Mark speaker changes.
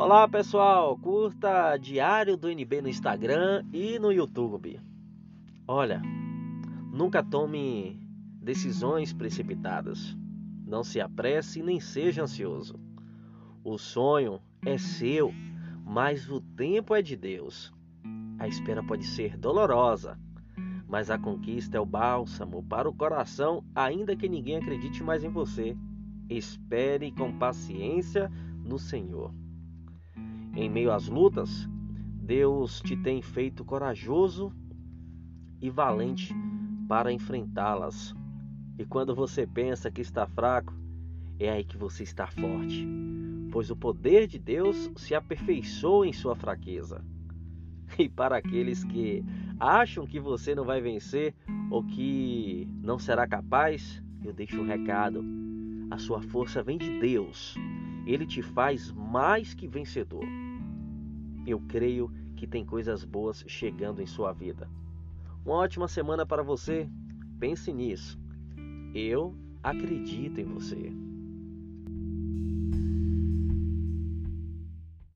Speaker 1: Olá pessoal, curta Diário do NB no Instagram e no YouTube. Olha, nunca tome decisões precipitadas. Não se apresse nem seja ansioso. O sonho é seu, mas o tempo é de Deus. A espera pode ser dolorosa, mas a conquista é o bálsamo para o coração, ainda que ninguém acredite mais em você. Espere com paciência no Senhor. Em meio às lutas, Deus te tem feito corajoso e valente para enfrentá-las. E quando você pensa que está fraco, é aí que você está forte, pois o poder de Deus se aperfeiçoa em sua fraqueza. E para aqueles que acham que você não vai vencer ou que não será capaz, eu deixo um recado. A sua força vem de Deus ele te faz mais que vencedor. Eu creio que tem coisas boas chegando em sua vida. Uma ótima semana para você. Pense nisso. Eu acredito em você.